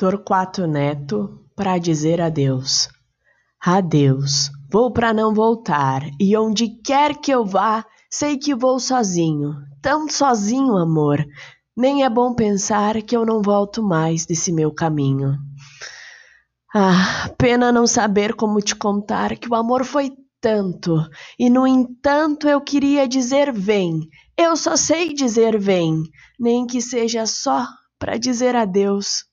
Torquato Neto para dizer adeus. Adeus, vou para não voltar, e onde quer que eu vá, sei que vou sozinho, tão sozinho, amor. Nem é bom pensar que eu não volto mais desse meu caminho. Ah, pena não saber como te contar que o amor foi tanto, e no entanto eu queria dizer vem. Eu só sei dizer vem, nem que seja só para dizer adeus.